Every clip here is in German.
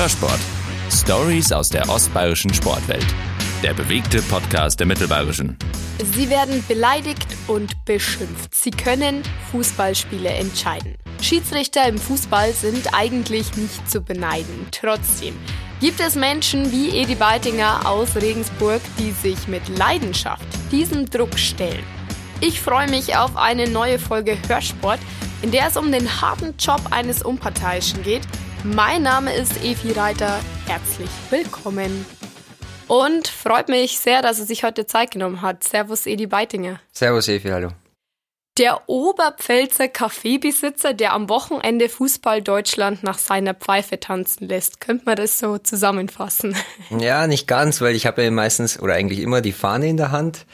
Hörsport. Stories aus der ostbayerischen Sportwelt. Der bewegte Podcast der Mittelbayerischen. Sie werden beleidigt und beschimpft. Sie können Fußballspiele entscheiden. Schiedsrichter im Fußball sind eigentlich nicht zu beneiden. Trotzdem gibt es Menschen wie Edi Beitinger aus Regensburg, die sich mit Leidenschaft diesem Druck stellen. Ich freue mich auf eine neue Folge Hörsport, in der es um den harten Job eines Unparteiischen geht. Mein Name ist Evi Reiter. Herzlich willkommen. Und freut mich sehr, dass er sich heute Zeit genommen hat. Servus, Edi Beitinger. Servus, Evi, hallo. Der Oberpfälzer Kaffeebesitzer, der am Wochenende Fußball Deutschland nach seiner Pfeife tanzen lässt. Könnte man das so zusammenfassen? Ja, nicht ganz, weil ich habe ja meistens oder eigentlich immer die Fahne in der Hand.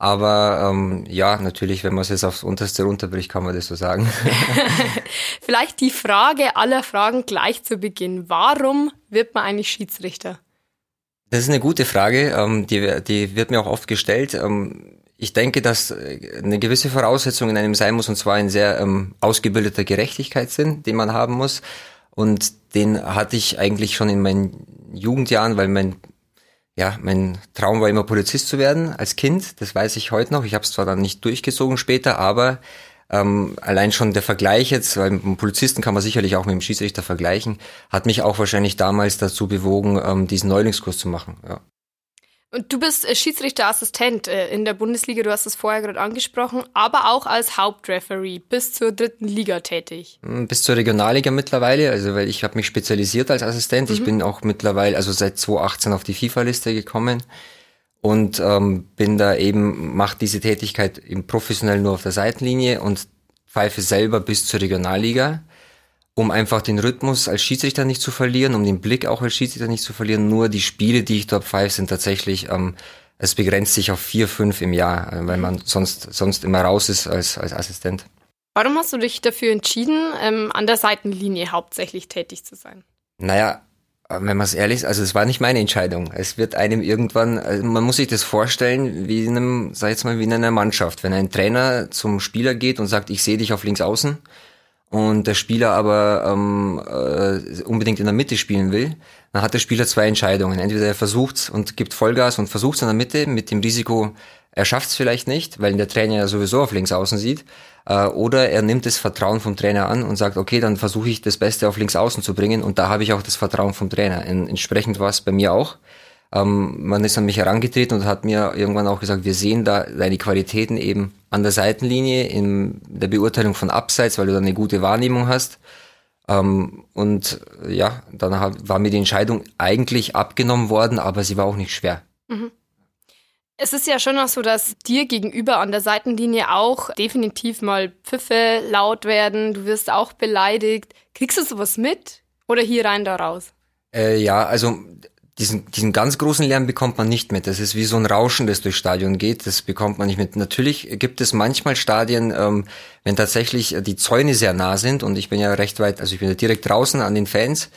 Aber ähm, ja, natürlich, wenn man es jetzt aufs Unterste runterbricht, kann man das so sagen. Vielleicht die Frage aller Fragen gleich zu Beginn. Warum wird man eigentlich Schiedsrichter? Das ist eine gute Frage, ähm, die, die wird mir auch oft gestellt. Ähm, ich denke, dass äh, eine gewisse Voraussetzung in einem sein muss, und zwar ein sehr ähm, ausgebildeter Gerechtigkeitssinn, den man haben muss. Und den hatte ich eigentlich schon in meinen Jugendjahren, weil mein ja, mein Traum war immer Polizist zu werden als Kind. Das weiß ich heute noch. Ich habe es zwar dann nicht durchgezogen später, aber ähm, allein schon der Vergleich jetzt, weil mit einem Polizisten kann man sicherlich auch mit dem Schiedsrichter vergleichen, hat mich auch wahrscheinlich damals dazu bewogen, ähm, diesen Neulingskurs zu machen. Ja. Und du bist äh, Schiedsrichterassistent äh, in der Bundesliga, du hast es vorher gerade angesprochen, aber auch als Hauptreferee bis zur dritten Liga tätig. Hm, bis zur Regionalliga mittlerweile, also weil ich habe mich spezialisiert als Assistent. Mhm. Ich bin auch mittlerweile, also seit 2018 auf die FIFA-Liste gekommen und ähm, bin da eben, mache diese Tätigkeit eben professionell nur auf der Seitenlinie und pfeife selber bis zur Regionalliga um einfach den Rhythmus als Schiedsrichter nicht zu verlieren, um den Blick auch als Schiedsrichter nicht zu verlieren. Nur die Spiele, die ich dort pfeife, sind tatsächlich, ähm, es begrenzt sich auf vier, fünf im Jahr, äh, weil man sonst, sonst immer raus ist als, als Assistent. Warum hast du dich dafür entschieden, ähm, an der Seitenlinie hauptsächlich tätig zu sein? Naja, äh, wenn man es ehrlich ist, also es war nicht meine Entscheidung. Es wird einem irgendwann, also man muss sich das vorstellen, wie in einem, sag jetzt mal, wie in einer Mannschaft. Wenn ein Trainer zum Spieler geht und sagt, ich sehe dich auf links außen, und der Spieler aber ähm, äh, unbedingt in der Mitte spielen will, dann hat der Spieler zwei Entscheidungen. Entweder er versucht und gibt Vollgas und versucht es in der Mitte mit dem Risiko, er schafft es vielleicht nicht, weil der Trainer ja sowieso auf links außen sieht, äh, oder er nimmt das Vertrauen vom Trainer an und sagt, okay, dann versuche ich das Beste auf links außen zu bringen und da habe ich auch das Vertrauen vom Trainer. entsprechend war es bei mir auch. Ähm, man ist an mich herangetreten und hat mir irgendwann auch gesagt, wir sehen da deine Qualitäten eben an der Seitenlinie in der Beurteilung von Abseits, weil du da eine gute Wahrnehmung hast. Ähm, und ja, dann hab, war mir die Entscheidung eigentlich abgenommen worden, aber sie war auch nicht schwer. Mhm. Es ist ja schon noch so, dass dir gegenüber an der Seitenlinie auch definitiv mal Pfiffe laut werden. Du wirst auch beleidigt. Kriegst du sowas mit? Oder hier rein, da raus? Äh, ja, also diesen, diesen ganz großen Lärm bekommt man nicht mit. Das ist wie so ein Rauschen, das durchs Stadion geht. Das bekommt man nicht mit. Natürlich gibt es manchmal Stadien, ähm, wenn tatsächlich die Zäune sehr nah sind und ich bin ja recht weit, also ich bin ja direkt draußen an den Fans,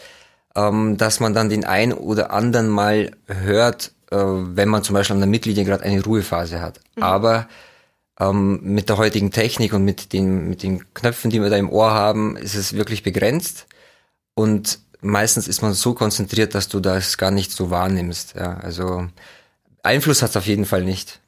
ähm, dass man dann den ein oder anderen mal hört, äh, wenn man zum Beispiel an der Mitglinie gerade eine Ruhephase hat. Mhm. Aber ähm, mit der heutigen Technik und mit den, mit den Knöpfen, die wir da im Ohr haben, ist es wirklich begrenzt. Und meistens ist man so konzentriert, dass du das gar nicht so wahrnimmst. Ja, also Einfluss hat es auf jeden Fall nicht.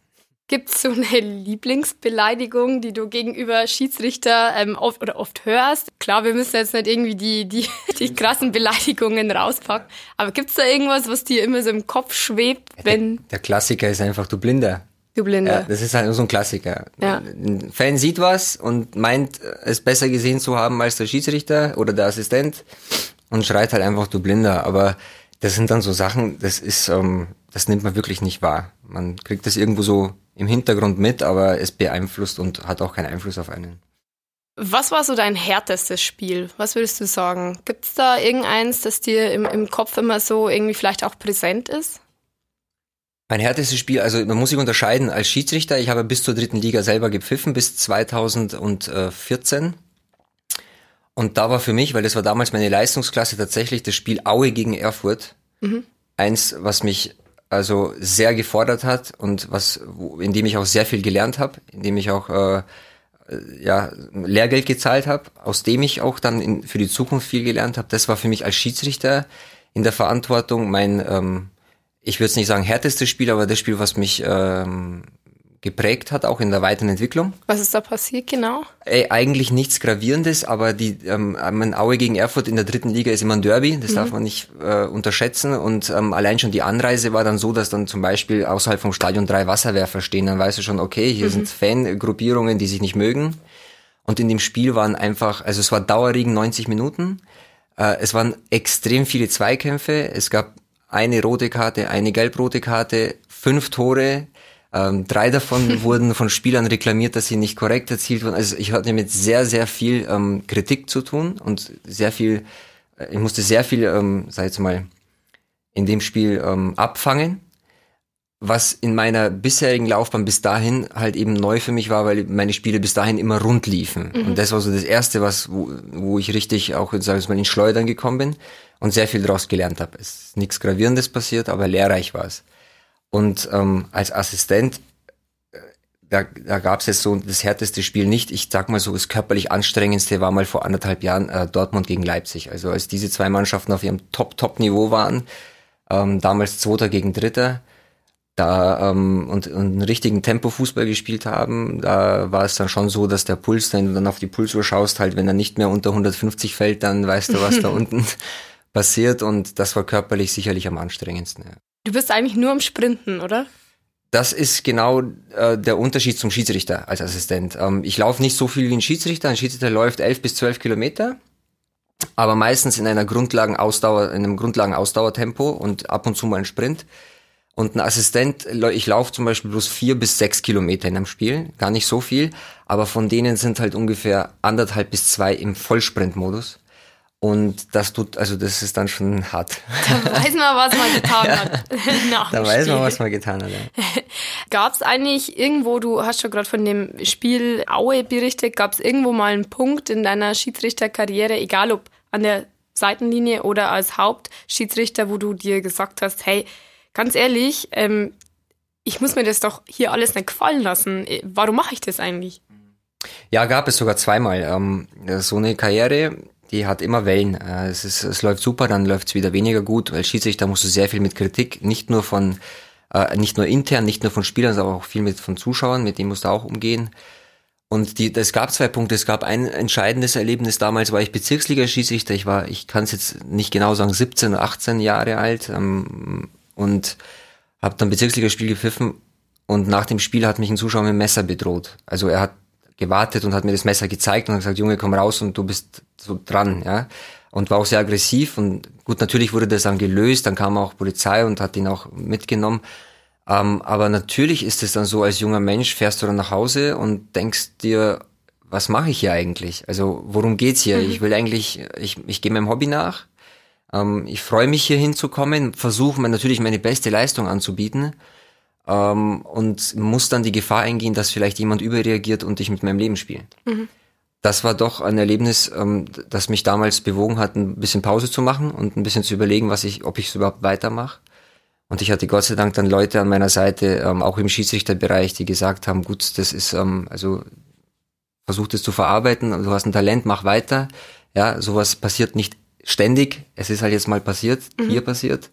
Gibt es so eine Lieblingsbeleidigung, die du gegenüber Schiedsrichter ähm, oft oder oft hörst? Klar, wir müssen jetzt nicht irgendwie die, die, die krassen Beleidigungen rauspacken, aber gibt es da irgendwas, was dir immer so im Kopf schwebt, wenn. Der, der Klassiker ist einfach, du Blinder. Du Blinder. Ja, das ist halt so ein Klassiker. Ja. Ein Fan sieht was und meint, es besser gesehen zu haben als der Schiedsrichter oder der Assistent und schreit halt einfach, du Blinder. Aber das sind dann so Sachen, das ist, ähm, das nimmt man wirklich nicht wahr. Man kriegt das irgendwo so im Hintergrund mit, aber es beeinflusst und hat auch keinen Einfluss auf einen. Was war so dein härtestes Spiel? Was würdest du sagen? Gibt es da irgendeins, das dir im, im Kopf immer so irgendwie vielleicht auch präsent ist? Mein härtestes Spiel, also man muss sich unterscheiden als Schiedsrichter. Ich habe bis zur dritten Liga selber gepfiffen, bis 2014. Und da war für mich, weil das war damals meine Leistungsklasse, tatsächlich das Spiel Aue gegen Erfurt. Mhm. Eins, was mich also sehr gefordert hat und was, in dem ich auch sehr viel gelernt habe, in dem ich auch äh, ja, Lehrgeld gezahlt habe, aus dem ich auch dann in, für die Zukunft viel gelernt habe. Das war für mich als Schiedsrichter in der Verantwortung. Mein, ähm, ich würde es nicht sagen härtestes Spiel, aber das Spiel, was mich ähm, geprägt hat, auch in der weiteren Entwicklung. Was ist da passiert genau? Ey, eigentlich nichts Gravierendes, aber die ähm, mein Aue gegen Erfurt in der dritten Liga ist immer ein Derby, das mhm. darf man nicht äh, unterschätzen. Und ähm, allein schon die Anreise war dann so, dass dann zum Beispiel außerhalb vom Stadion drei Wasserwerfer stehen. Dann weißt du schon, okay, hier mhm. sind Fangruppierungen, die sich nicht mögen. Und in dem Spiel waren einfach, also es war Dauerregen 90 Minuten. Äh, es waren extrem viele Zweikämpfe. Es gab eine rote Karte, eine gelb-rote Karte, fünf Tore. Ähm, drei davon wurden von Spielern reklamiert, dass sie nicht korrekt erzielt wurden. Also ich hatte mit sehr, sehr viel ähm, Kritik zu tun und sehr viel, äh, ich musste sehr viel, ähm, sag jetzt mal, in dem Spiel ähm, abfangen was in meiner bisherigen Laufbahn bis dahin halt eben neu für mich war, weil meine Spiele bis dahin immer rund liefen. Mhm. Und das war so das erste, was, wo, wo ich richtig auch, sag ich mal, in Schleudern gekommen bin und sehr viel daraus gelernt habe. Es ist nichts Gravierendes passiert, aber lehrreich war es. Und ähm, als Assistent, äh, da, da gab es jetzt so das härteste Spiel nicht. Ich sag mal so, das körperlich anstrengendste war mal vor anderthalb Jahren äh, Dortmund gegen Leipzig. Also als diese zwei Mannschaften auf ihrem Top-Top-Niveau waren, ähm, damals Zweiter gegen Dritter, da ähm, und, und einen richtigen Tempo-Fußball gespielt haben, da war es dann schon so, dass der Puls, wenn du dann auf die Pulsuhr schaust, halt, wenn er nicht mehr unter 150 fällt, dann weißt du, was da unten passiert und das war körperlich sicherlich am anstrengendsten. Ja. Du bist eigentlich nur am Sprinten, oder? Das ist genau äh, der Unterschied zum Schiedsrichter als Assistent. Ähm, ich laufe nicht so viel wie ein Schiedsrichter. Ein Schiedsrichter läuft 11 bis 12 Kilometer, aber meistens in einer Grundlagenausdauer, in einem Grundlagenausdauertempo und ab und zu mal ein Sprint. Und ein Assistent, ich laufe zum Beispiel bloß vier bis sechs Kilometer in einem Spiel, gar nicht so viel, aber von denen sind halt ungefähr anderthalb bis zwei im Vollsprintmodus. Und das tut, also das ist dann schon hart. Da weiß man, was man getan ja. hat. da weiß man, was man getan hat. Ja. Gab es eigentlich irgendwo, du hast schon gerade von dem Spiel Aue berichtet, gab es irgendwo mal einen Punkt in deiner Schiedsrichterkarriere, egal ob an der Seitenlinie oder als Hauptschiedsrichter, wo du dir gesagt hast, hey, ganz ehrlich, ähm, ich muss mir das doch hier alles nicht gefallen lassen. Äh, warum mache ich das eigentlich? Ja, gab es sogar zweimal. Ähm, so eine Karriere, die hat immer Wellen. Äh, es, ist, es läuft super, dann läuft es wieder weniger gut, weil Schiedsrichter musst du sehr viel mit Kritik, nicht nur von, äh, nicht nur intern, nicht nur von Spielern, sondern auch viel mit von Zuschauern, mit denen musst du auch umgehen. Und die, es gab zwei Punkte. Es gab ein entscheidendes Erlebnis. Damals war ich Bezirksliga-Schiedsrichter. Ich war, ich kann es jetzt nicht genau sagen, 17 oder 18 Jahre alt. Ähm, und habe dann Bezirksligaspiel gepfiffen und nach dem Spiel hat mich ein Zuschauer mit dem Messer bedroht. Also er hat gewartet und hat mir das Messer gezeigt und hat gesagt, Junge, komm raus und du bist so dran, ja. Und war auch sehr aggressiv und gut, natürlich wurde das dann gelöst, dann kam auch Polizei und hat ihn auch mitgenommen. Ähm, aber natürlich ist es dann so, als junger Mensch fährst du dann nach Hause und denkst dir, was mache ich hier eigentlich? Also worum geht's hier? Mhm. Ich will eigentlich, ich, ich gehe meinem Hobby nach, ähm, ich freue mich hier hinzukommen, versuche mir natürlich meine beste Leistung anzubieten ähm, und muss dann die Gefahr eingehen, dass vielleicht jemand überreagiert und ich mit meinem Leben spiele. Mhm. Das war doch ein Erlebnis, ähm, das mich damals bewogen hat, ein bisschen Pause zu machen und ein bisschen zu überlegen, was ich, ob ich es überhaupt weitermache. Und ich hatte Gott sei Dank dann Leute an meiner Seite, ähm, auch im Schiedsrichterbereich, die gesagt haben, gut, das ist, ähm, also versuch das zu verarbeiten, du hast ein Talent, mach weiter. Ja, sowas passiert nicht ständig. Es ist halt jetzt mal passiert, mhm. hier passiert.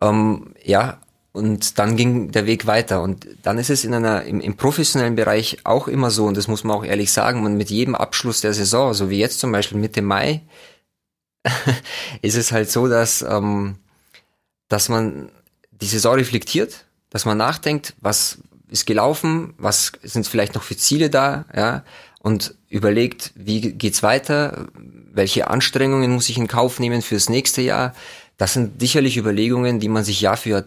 Ähm, ja, und dann ging der Weg weiter. Und dann ist es in einer, im, im, professionellen Bereich auch immer so, und das muss man auch ehrlich sagen, man mit jedem Abschluss der Saison, so wie jetzt zum Beispiel Mitte Mai, ist es halt so, dass, ähm, dass man die Saison reflektiert, dass man nachdenkt, was ist gelaufen, was sind vielleicht noch für Ziele da, ja, und überlegt, wie geht's weiter, welche Anstrengungen muss ich in Kauf nehmen fürs nächste Jahr. Das sind sicherlich Überlegungen, die man sich Jahr für Jahr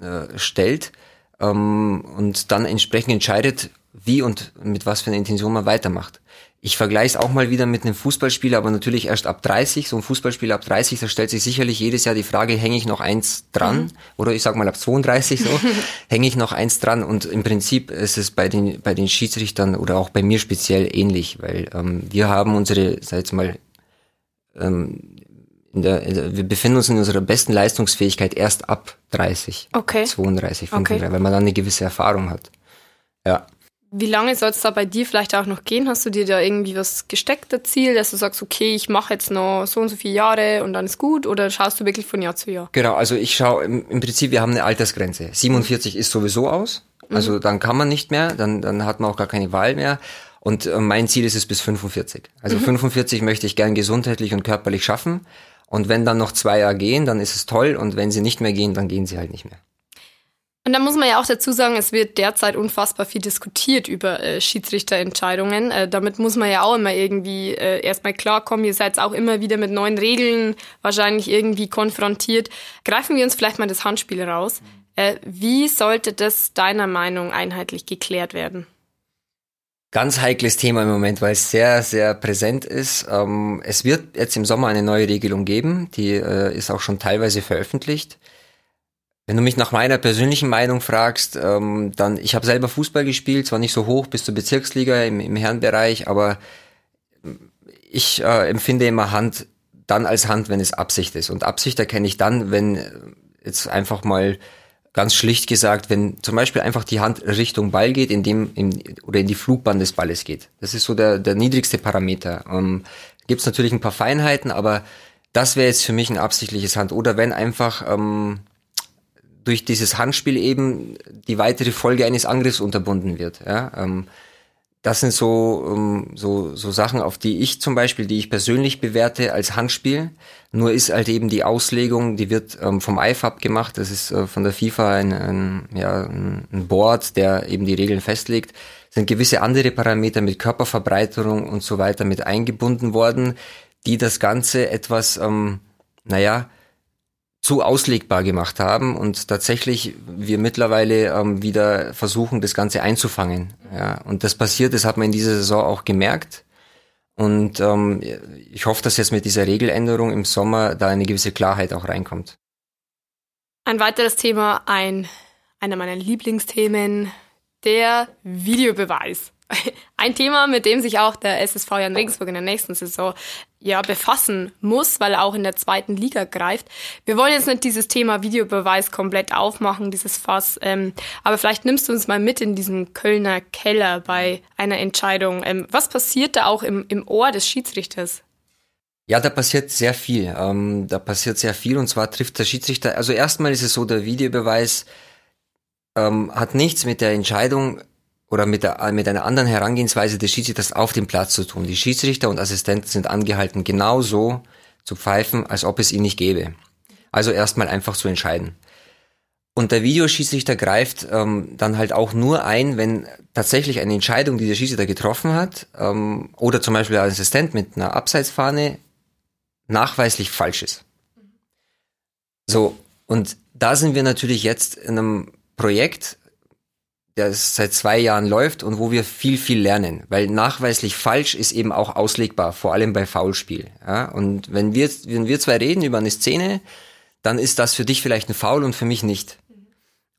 äh, stellt ähm, und dann entsprechend entscheidet, wie und mit was für einer Intention man weitermacht. Ich vergleiche es auch mal wieder mit einem Fußballspieler, aber natürlich erst ab 30. So ein Fußballspieler ab 30, da stellt sich sicherlich jedes Jahr die Frage, hänge ich noch eins dran? Mhm. Oder ich sag mal ab 32 so, hänge ich noch eins dran? Und im Prinzip ist es bei den, bei den Schiedsrichtern oder auch bei mir speziell ähnlich, weil ähm, wir haben unsere, sag jetzt mal, ähm, der, wir befinden uns in unserer besten Leistungsfähigkeit erst ab 30, okay. 32, 35, okay. weil man dann eine gewisse Erfahrung hat. Ja. Wie lange soll es da bei dir vielleicht auch noch gehen? Hast du dir da irgendwie was gesteckt, das Ziel, dass du sagst, okay, ich mache jetzt noch so und so viele Jahre und dann ist gut? Oder schaust du wirklich von Jahr zu Jahr? Genau, also ich schaue, im, im Prinzip, wir haben eine Altersgrenze. 47 ist sowieso aus. Also mhm. dann kann man nicht mehr, dann, dann hat man auch gar keine Wahl mehr. Und äh, mein Ziel ist es bis 45. Also mhm. 45 möchte ich gern gesundheitlich und körperlich schaffen. Und wenn dann noch zwei Jahre gehen, dann ist es toll. Und wenn sie nicht mehr gehen, dann gehen sie halt nicht mehr. Und da muss man ja auch dazu sagen, es wird derzeit unfassbar viel diskutiert über äh, Schiedsrichterentscheidungen. Äh, damit muss man ja auch immer irgendwie äh, erstmal klarkommen. Ihr seid auch immer wieder mit neuen Regeln wahrscheinlich irgendwie konfrontiert. Greifen wir uns vielleicht mal das Handspiel raus. Äh, wie sollte das deiner Meinung einheitlich geklärt werden? Ganz heikles Thema im Moment, weil es sehr, sehr präsent ist. Ähm, es wird jetzt im Sommer eine neue Regelung geben, die äh, ist auch schon teilweise veröffentlicht. Wenn du mich nach meiner persönlichen Meinung fragst, ähm, dann, ich habe selber Fußball gespielt, zwar nicht so hoch bis zur Bezirksliga im, im Herrenbereich, aber ich äh, empfinde immer Hand dann als Hand, wenn es Absicht ist. Und Absicht erkenne ich dann, wenn jetzt einfach mal ganz schlicht gesagt, wenn zum Beispiel einfach die Hand Richtung Ball geht, in dem in, oder in die Flugbahn des Balles geht. Das ist so der, der niedrigste Parameter. Ähm, Gibt es natürlich ein paar Feinheiten, aber das wäre jetzt für mich ein absichtliches Hand. Oder wenn einfach ähm, durch dieses Handspiel eben die weitere Folge eines Angriffs unterbunden wird. Ja? Ähm, das sind so, ähm, so, so Sachen, auf die ich zum Beispiel, die ich persönlich bewerte als Handspiel. Nur ist halt eben die Auslegung, die wird ähm, vom IFAB gemacht. Das ist äh, von der FIFA ein, ein, ja, ein Board, der eben die Regeln festlegt. Sind gewisse andere Parameter mit Körperverbreiterung und so weiter mit eingebunden worden, die das Ganze etwas, ähm, naja, zu auslegbar gemacht haben und tatsächlich wir mittlerweile ähm, wieder versuchen, das Ganze einzufangen. Ja, und das passiert, das hat man in dieser Saison auch gemerkt. Und ähm, ich hoffe, dass jetzt mit dieser Regeländerung im Sommer da eine gewisse Klarheit auch reinkommt. Ein weiteres Thema, ein einer meiner Lieblingsthemen, der Videobeweis. Ein Thema, mit dem sich auch der SSV Jan Regensburg in der nächsten Saison ja befassen muss, weil er auch in der zweiten Liga greift. Wir wollen jetzt nicht dieses Thema Videobeweis komplett aufmachen, dieses Fass, ähm, aber vielleicht nimmst du uns mal mit in diesen Kölner Keller bei einer Entscheidung. Ähm, was passiert da auch im, im Ohr des Schiedsrichters? Ja, da passiert sehr viel. Ähm, da passiert sehr viel und zwar trifft der Schiedsrichter. Also erstmal ist es so, der Videobeweis ähm, hat nichts mit der Entscheidung oder mit, der, mit einer anderen Herangehensweise des Schiedsrichters auf dem Platz zu tun. Die Schiedsrichter und Assistenten sind angehalten, genauso zu pfeifen, als ob es ihn nicht gäbe. Also erstmal einfach zu entscheiden. Und der Videoschiedsrichter greift ähm, dann halt auch nur ein, wenn tatsächlich eine Entscheidung, die der Schiedsrichter getroffen hat, ähm, oder zum Beispiel der Assistent mit einer Abseitsfahne nachweislich falsch ist. So, und da sind wir natürlich jetzt in einem Projekt, der seit zwei Jahren läuft und wo wir viel, viel lernen. Weil nachweislich falsch ist eben auch auslegbar, vor allem bei Foulspiel. Ja? Und wenn wir, wenn wir zwei reden über eine Szene, dann ist das für dich vielleicht ein Foul und für mich nicht.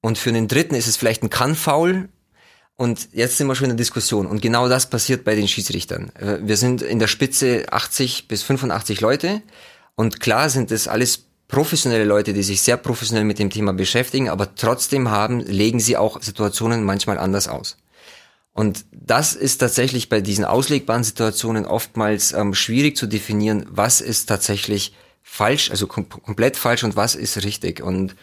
Und für den Dritten ist es vielleicht ein Kann-Foul. Und jetzt sind wir schon in der Diskussion. Und genau das passiert bei den Schiedsrichtern. Äh, wir sind in der Spitze 80 bis 85 Leute. Und klar sind das alles professionelle Leute, die sich sehr professionell mit dem Thema beschäftigen, aber trotzdem haben, legen sie auch Situationen manchmal anders aus. Und das ist tatsächlich bei diesen auslegbaren Situationen oftmals ähm, schwierig zu definieren, was ist tatsächlich falsch, also kom komplett falsch und was ist richtig. Und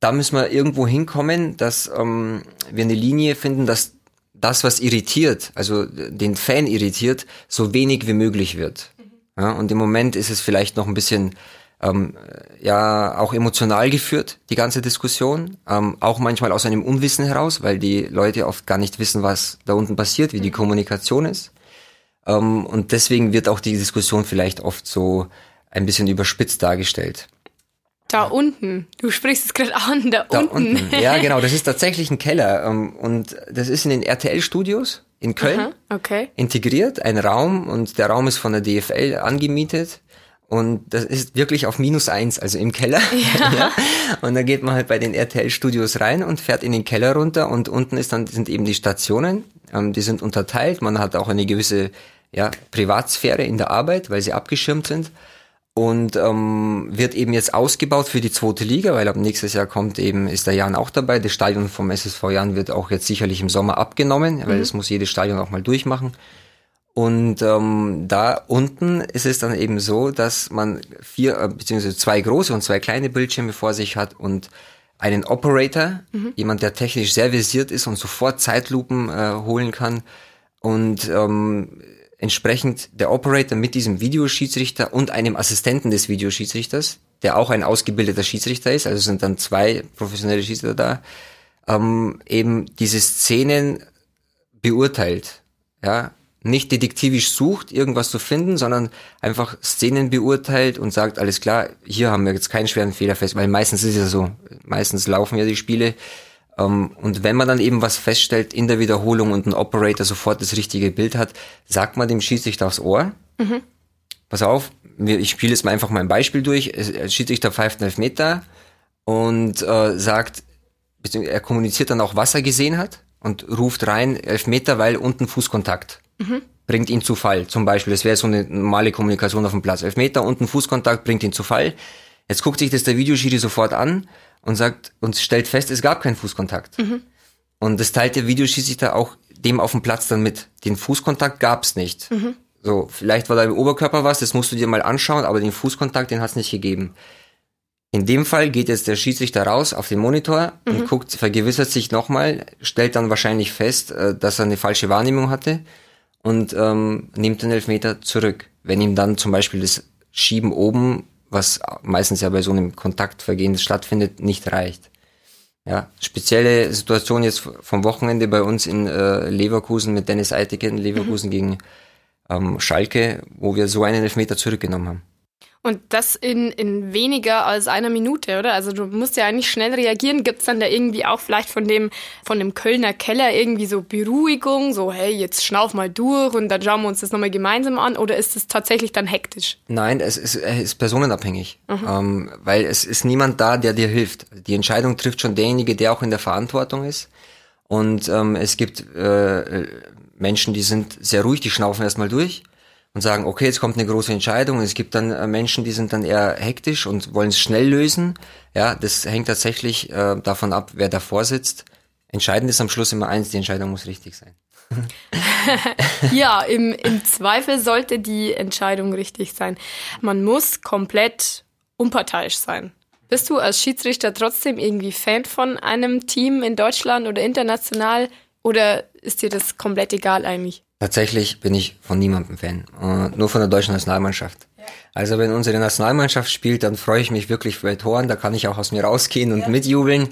da müssen wir irgendwo hinkommen, dass ähm, wir eine Linie finden, dass das, was irritiert, also den Fan irritiert, so wenig wie möglich wird. Ja, und im Moment ist es vielleicht noch ein bisschen ähm, ja auch emotional geführt, die ganze Diskussion. Ähm, auch manchmal aus einem Unwissen heraus, weil die Leute oft gar nicht wissen, was da unten passiert, wie die mhm. Kommunikation ist. Ähm, und deswegen wird auch die Diskussion vielleicht oft so ein bisschen überspitzt dargestellt. Da unten. Du sprichst es gerade an, da, da unten. unten. Ja, genau. Das ist tatsächlich ein Keller. Ähm, und das ist in den RTL-Studios in Köln Aha, okay. integriert, ein Raum. Und der Raum ist von der DFL angemietet. Und das ist wirklich auf minus eins, also im Keller. Ja. ja. Und dann geht man halt bei den RTL-Studios rein und fährt in den Keller runter und unten ist dann, sind eben die Stationen. Ähm, die sind unterteilt. Man hat auch eine gewisse ja, Privatsphäre in der Arbeit, weil sie abgeschirmt sind. und ähm, wird eben jetzt ausgebaut für die zweite Liga, weil ab nächstes Jahr kommt eben, ist der Jan auch dabei. Das Stadion vom SSV Jan wird auch jetzt sicherlich im Sommer abgenommen, weil mhm. das muss jedes Stadion auch mal durchmachen. Und ähm, da unten ist es dann eben so, dass man vier äh, beziehungsweise zwei große und zwei kleine Bildschirme vor sich hat und einen Operator, mhm. jemand, der technisch sehr versiert ist und sofort Zeitlupen äh, holen kann und ähm, entsprechend der Operator mit diesem Videoschiedsrichter und einem Assistenten des Videoschiedsrichters, der auch ein ausgebildeter Schiedsrichter ist, also sind dann zwei professionelle Schiedsrichter da, ähm, eben diese Szenen beurteilt. Ja, nicht detektivisch sucht, irgendwas zu finden, sondern einfach Szenen beurteilt und sagt, alles klar, hier haben wir jetzt keinen schweren Fehler fest, weil meistens ist es ja so, meistens laufen ja die Spiele. Ähm, und wenn man dann eben was feststellt in der Wiederholung und ein Operator sofort das richtige Bild hat, sagt man dem Schiedsrichter aufs Ohr, mhm. pass auf, ich spiele jetzt mal einfach mal ein Beispiel durch, Schiedsrichter pfeift einen Elfmeter und äh, sagt, er kommuniziert dann auch, was er gesehen hat und ruft rein, Elfmeter, weil unten Fußkontakt mhm. bringt ihn zu Fall. Zum Beispiel, das wäre so eine normale Kommunikation auf dem Platz. Elfmeter und ein Fußkontakt bringt ihn zu Fall. Jetzt guckt sich das der Videoschiri sofort an und sagt und stellt fest, es gab keinen Fußkontakt. Mhm. Und das teilt der Videoschiedsrichter auch dem auf dem Platz dann mit. Den Fußkontakt gab's nicht. Mhm. So, vielleicht war da im Oberkörper was, das musst du dir mal anschauen, aber den Fußkontakt, den hat's nicht gegeben. In dem Fall geht jetzt der Schiedsrichter raus auf den Monitor mhm. und guckt, vergewissert sich nochmal, stellt dann wahrscheinlich fest, äh, dass er eine falsche Wahrnehmung hatte und ähm, nimmt den Elfmeter zurück. Wenn ihm dann zum Beispiel das Schieben oben, was meistens ja bei so einem Kontaktvergehen stattfindet, nicht reicht. Ja, spezielle Situation jetzt vom Wochenende bei uns in äh, Leverkusen mit Dennis Eiteke Leverkusen mhm. gegen ähm, Schalke, wo wir so einen Elfmeter zurückgenommen haben. Und das in, in weniger als einer Minute, oder? Also du musst ja eigentlich schnell reagieren. Gibt es dann da irgendwie auch vielleicht von dem, von dem Kölner Keller irgendwie so Beruhigung, so hey, jetzt schnauf mal durch und dann schauen wir uns das nochmal gemeinsam an? Oder ist es tatsächlich dann hektisch? Nein, es ist, es ist personenabhängig, mhm. ähm, weil es ist niemand da, der dir hilft. Die Entscheidung trifft schon derjenige, der auch in der Verantwortung ist. Und ähm, es gibt äh, Menschen, die sind sehr ruhig, die schnaufen erstmal durch und sagen, okay, jetzt kommt eine große Entscheidung. Es gibt dann äh, Menschen, die sind dann eher hektisch und wollen es schnell lösen. Ja, das hängt tatsächlich äh, davon ab, wer davor sitzt. Entscheidend ist am Schluss immer eins, die Entscheidung muss richtig sein. ja, im, im Zweifel sollte die Entscheidung richtig sein. Man muss komplett unparteiisch sein. Bist du als Schiedsrichter trotzdem irgendwie Fan von einem Team in Deutschland oder international oder ist dir das komplett egal eigentlich? Tatsächlich bin ich von niemandem Fan, uh, nur von der deutschen Nationalmannschaft. Ja. Also wenn unsere Nationalmannschaft spielt, dann freue ich mich wirklich bei Toren, da kann ich auch aus mir rausgehen und ja. mitjubeln.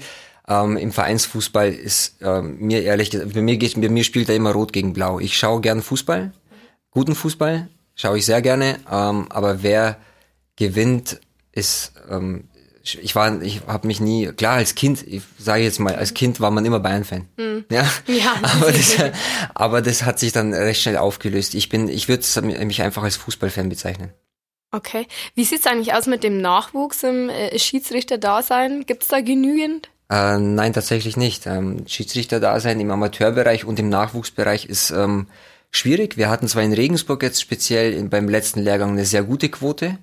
Ähm, Im Vereinsfußball ist ähm, mir ehrlich gesagt, bei mir, geht, bei mir spielt er immer Rot gegen Blau. Ich schaue gern Fußball, guten Fußball, schaue ich sehr gerne, ähm, aber wer gewinnt, ist ähm, ich war, ich habe mich nie, klar als Kind, ich sage jetzt mal, als Kind war man immer Bayern-Fan. Mhm. Ja, ja aber, das, aber das hat sich dann recht schnell aufgelöst. Ich bin, ich würde mich einfach als Fußballfan bezeichnen. Okay. Wie sieht's eigentlich aus mit dem Nachwuchs im äh, Schiedsrichter-Dasein? Gibt's da genügend? Äh, nein, tatsächlich nicht. Ähm, Schiedsrichter-Dasein im Amateurbereich und im Nachwuchsbereich ist ähm, schwierig. Wir hatten zwar in Regensburg jetzt speziell in, beim letzten Lehrgang eine sehr gute Quote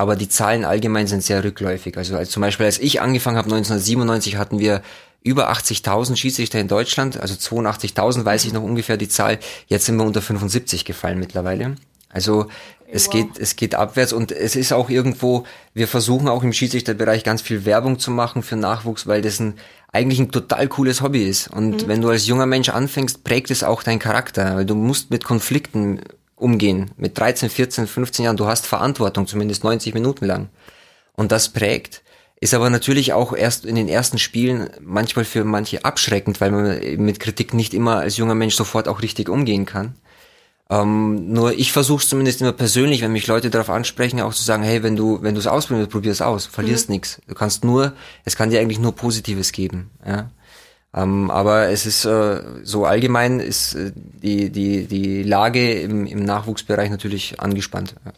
aber die Zahlen allgemein sind sehr rückläufig. Also als zum Beispiel, als ich angefangen habe 1997, hatten wir über 80.000 Schiedsrichter in Deutschland, also 82.000 weiß ich noch ungefähr die Zahl. Jetzt sind wir unter 75 gefallen mittlerweile. Also es wow. geht, es geht abwärts und es ist auch irgendwo, wir versuchen auch im Schiedsrichterbereich ganz viel Werbung zu machen für Nachwuchs, weil das ein, eigentlich ein total cooles Hobby ist. Und mhm. wenn du als junger Mensch anfängst, prägt es auch deinen Charakter, weil du musst mit Konflikten umgehen. Mit 13, 14, 15 Jahren, du hast Verantwortung, zumindest 90 Minuten lang. Und das prägt, ist aber natürlich auch erst in den ersten Spielen manchmal für manche abschreckend, weil man mit Kritik nicht immer als junger Mensch sofort auch richtig umgehen kann. Ähm, nur ich versuche es zumindest immer persönlich, wenn mich Leute darauf ansprechen, auch zu sagen, hey, wenn du wenn du es ausprobierst, probier es aus, verlierst mhm. nichts. Du kannst nur, es kann dir eigentlich nur Positives geben. Ja? Ähm, aber es ist äh, so allgemein ist äh, die, die, die Lage im, im Nachwuchsbereich natürlich angespannt. Ja.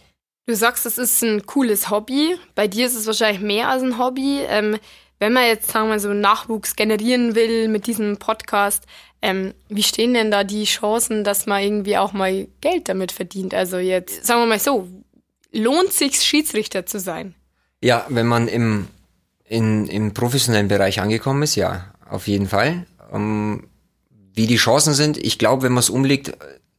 Du sagst, es ist ein cooles Hobby. Bei dir ist es wahrscheinlich mehr als ein Hobby. Ähm, wenn man jetzt, sagen wir so, Nachwuchs generieren will mit diesem Podcast, ähm, wie stehen denn da die Chancen, dass man irgendwie auch mal Geld damit verdient? Also jetzt, sagen wir mal so, lohnt sich Schiedsrichter zu sein? Ja, wenn man im, in, im professionellen Bereich angekommen ist, ja, auf jeden Fall. Ähm, wie die Chancen sind, ich glaube, wenn man es umlegt,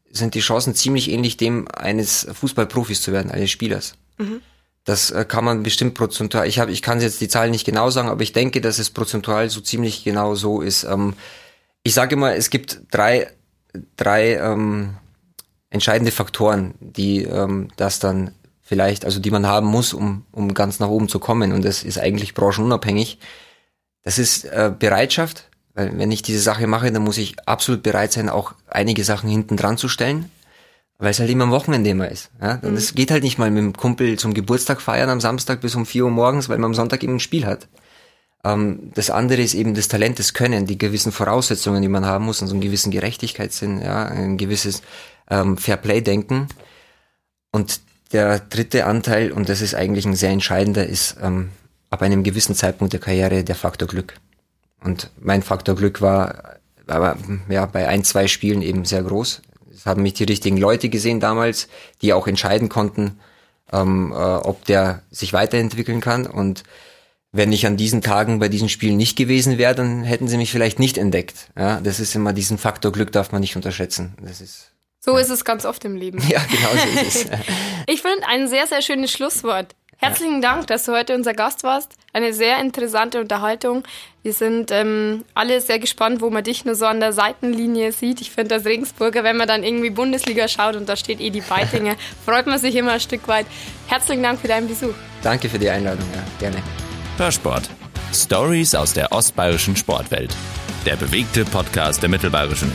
sind die Chancen ziemlich ähnlich dem eines Fußballprofis zu werden, eines Spielers. Mhm. Das äh, kann man bestimmt prozentual, ich, hab, ich kann jetzt die Zahlen nicht genau sagen, aber ich denke, dass es prozentual so ziemlich genau so ist. Ähm, ich sage immer, es gibt drei, drei ähm, entscheidende Faktoren, die ähm, das dann vielleicht, also die man haben muss, um, um ganz nach oben zu kommen. Und das ist eigentlich branchenunabhängig. Das ist äh, Bereitschaft, weil wenn ich diese Sache mache, dann muss ich absolut bereit sein, auch einige Sachen hinten dran zu stellen, weil es halt immer am Wochenende immer ist. Ja? Und es mhm. geht halt nicht mal mit dem Kumpel zum Geburtstag feiern am Samstag bis um vier Uhr morgens, weil man am Sonntag eben ein Spiel hat. Ähm, das andere ist eben das Talent, das Können, die gewissen Voraussetzungen, die man haben muss, und so einen gewissen Gerechtigkeitssinn, ja, ein gewisses ähm, Fairplay-Denken. Und der dritte Anteil, und das ist eigentlich ein sehr entscheidender, ist ähm, ab einem gewissen Zeitpunkt der Karriere der Faktor Glück. Und mein Faktor Glück war aber ja bei ein, zwei Spielen eben sehr groß. Es haben mich die richtigen Leute gesehen damals, die auch entscheiden konnten, ähm, äh, ob der sich weiterentwickeln kann. Und wenn ich an diesen Tagen bei diesen Spielen nicht gewesen wäre, dann hätten sie mich vielleicht nicht entdeckt. Ja, das ist immer diesen Faktor Glück darf man nicht unterschätzen. Das ist so ist es ganz oft im Leben. Ja, genau so ist es. ich finde ein sehr, sehr schönes Schlusswort. Herzlichen Dank, dass du heute unser Gast warst. Eine sehr interessante Unterhaltung. Wir sind ähm, alle sehr gespannt, wo man dich nur so an der Seitenlinie sieht. Ich finde, als Regensburger, wenn man dann irgendwie Bundesliga schaut und da steht Edi Beitinger, freut man sich immer ein Stück weit. Herzlichen Dank für deinen Besuch. Danke für die Einladung, ja, gerne. Hörsport. Stories aus der ostbayerischen Sportwelt. Der bewegte Podcast der Mittelbayerischen.